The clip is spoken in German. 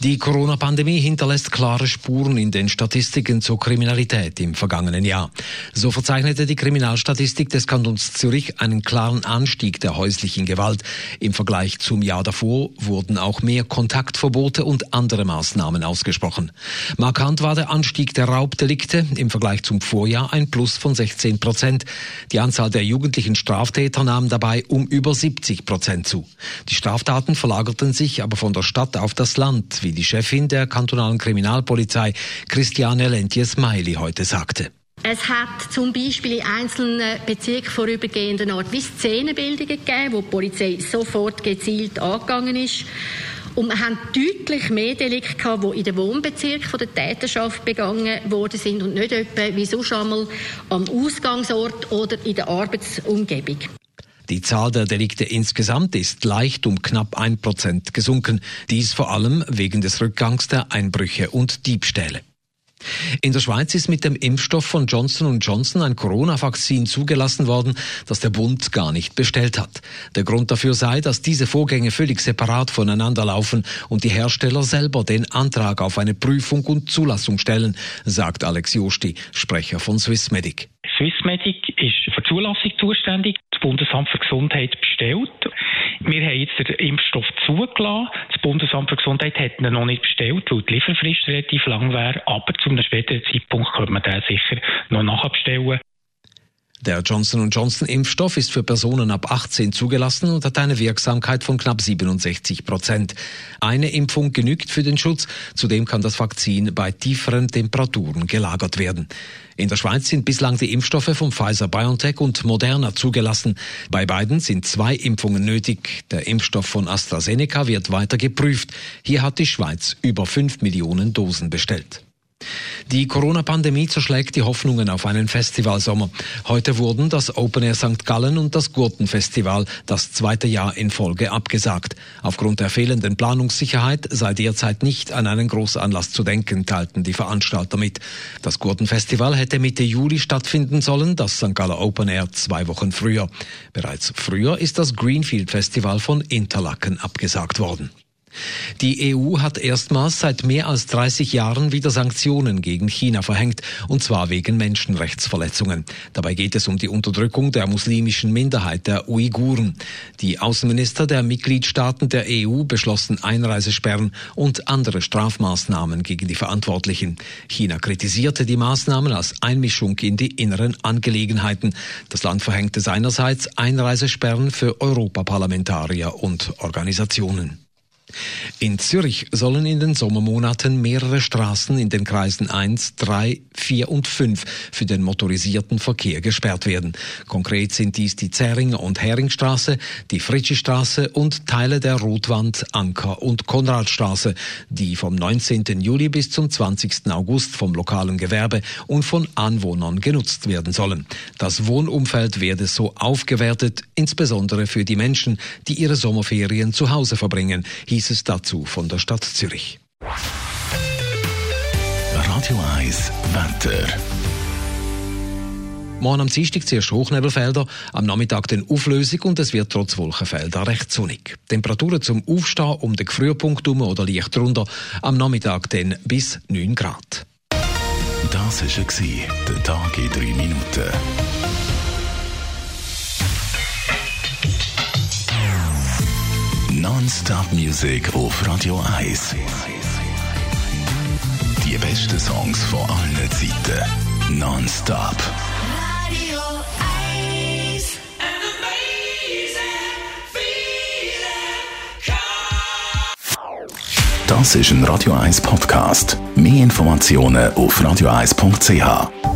Die Corona-Pandemie hinterlässt klare Spuren in den Statistiken zur Kriminalität im vergangenen Jahr. So verzeichnete die Kriminalstatistik des Kantons Zürich einen klaren Anstieg der häuslichen Gewalt. Im Vergleich zum Jahr davor wurden auch mehr Kontaktverbote und andere Maßnahmen ausgesprochen. Markant war der Anstieg der Raubdelikte im Vergleich zum Vorjahr ein Plus von 16 Prozent. Die Anzahl der jugendlichen Straftäter nahm dabei um über 70 Prozent zu. Die Straftaten verlagerten sich aber von der Stadt auf das Land Land, wie die Chefin der kantonalen Kriminalpolizei Christiane Lentjes-Meili heute sagte. Es hat zum Beispiel in einzelnen Bezirken vorübergehenden Art wie Szenenbildungen gegeben, wo die Polizei sofort gezielt angegangen ist. Und wir haben deutlich mehr Delikte gehabt, die in den Wohnbezirken der Täterschaft begangen worden sind und nicht etwa wie sonst einmal am Ausgangsort oder in der Arbeitsumgebung. Die Zahl der Delikte insgesamt ist leicht um knapp ein Prozent gesunken. Dies vor allem wegen des Rückgangs der Einbrüche und Diebstähle. In der Schweiz ist mit dem Impfstoff von Johnson Johnson ein Corona-Vakzin zugelassen worden, das der Bund gar nicht bestellt hat. Der Grund dafür sei, dass diese Vorgänge völlig separat voneinander laufen und die Hersteller selber den Antrag auf eine Prüfung und Zulassung stellen, sagt Alex Josti, Sprecher von Swissmedic. Swissmedic ist für die Zulassung zuständig. Das Bundesamt für Gesundheit bestellt. Wir haben jetzt den Impfstoff zugelassen. Das Bundesamt für Gesundheit hat ihn noch nicht bestellt, weil die Lieferfrist relativ lang wäre. Aber zu einem späteren Zeitpunkt könnte man den sicher noch nachbestellen. Der Johnson Johnson Impfstoff ist für Personen ab 18 zugelassen und hat eine Wirksamkeit von knapp 67 Prozent. Eine Impfung genügt für den Schutz. Zudem kann das Vakzin bei tieferen Temperaturen gelagert werden. In der Schweiz sind bislang die Impfstoffe von Pfizer BioNTech und Moderna zugelassen. Bei beiden sind zwei Impfungen nötig. Der Impfstoff von AstraZeneca wird weiter geprüft. Hier hat die Schweiz über 5 Millionen Dosen bestellt. Die Corona-Pandemie zerschlägt die Hoffnungen auf einen Festivalsommer. Heute wurden das Open Air St. Gallen und das Gurtenfestival das zweite Jahr in Folge abgesagt. Aufgrund der fehlenden Planungssicherheit sei derzeit nicht an einen Großanlass zu denken, teilten die Veranstalter mit. Das Gurtenfestival hätte Mitte Juli stattfinden sollen, das St. Galler Open Air zwei Wochen früher. Bereits früher ist das Greenfield Festival von Interlaken abgesagt worden. Die EU hat erstmals seit mehr als 30 Jahren wieder Sanktionen gegen China verhängt, und zwar wegen Menschenrechtsverletzungen. Dabei geht es um die Unterdrückung der muslimischen Minderheit der Uiguren. Die Außenminister der Mitgliedstaaten der EU beschlossen Einreisesperren und andere Strafmaßnahmen gegen die Verantwortlichen. China kritisierte die Maßnahmen als Einmischung in die inneren Angelegenheiten. Das Land verhängte seinerseits Einreisesperren für Europaparlamentarier und Organisationen. In Zürich sollen in den Sommermonaten mehrere Straßen in den Kreisen 1, 3, 4 und 5 für den motorisierten Verkehr gesperrt werden. Konkret sind dies die Zähringer und Heringstraße, die Fritschistraße und Teile der Rotwand, Anker und Konradstraße, die vom 19. Juli bis zum 20. August vom lokalen Gewerbe und von Anwohnern genutzt werden sollen. Das Wohnumfeld werde so aufgewertet, insbesondere für die Menschen, die ihre Sommerferien zu Hause verbringen hieß es dazu von der Stadt Zürich. Radio 1 Wetter. Morgen am Dienstag zuerst Hochnebelfelder, am Nachmittag dann Auflösung und es wird trotz Wolkenfelder recht sonnig. Temperaturen zum Aufstehen um den Frühpunkt herum oder leicht drunter, am Nachmittag dann bis 9 Grad. Das war der Tag in 3 Minuten. Non-Stop Music auf Radio 1. Die besten Songs von allen Zeiten. Non-Stop. Radio 1. Das ist ein Radio 1 Podcast. Mehr Informationen auf radio1.ch.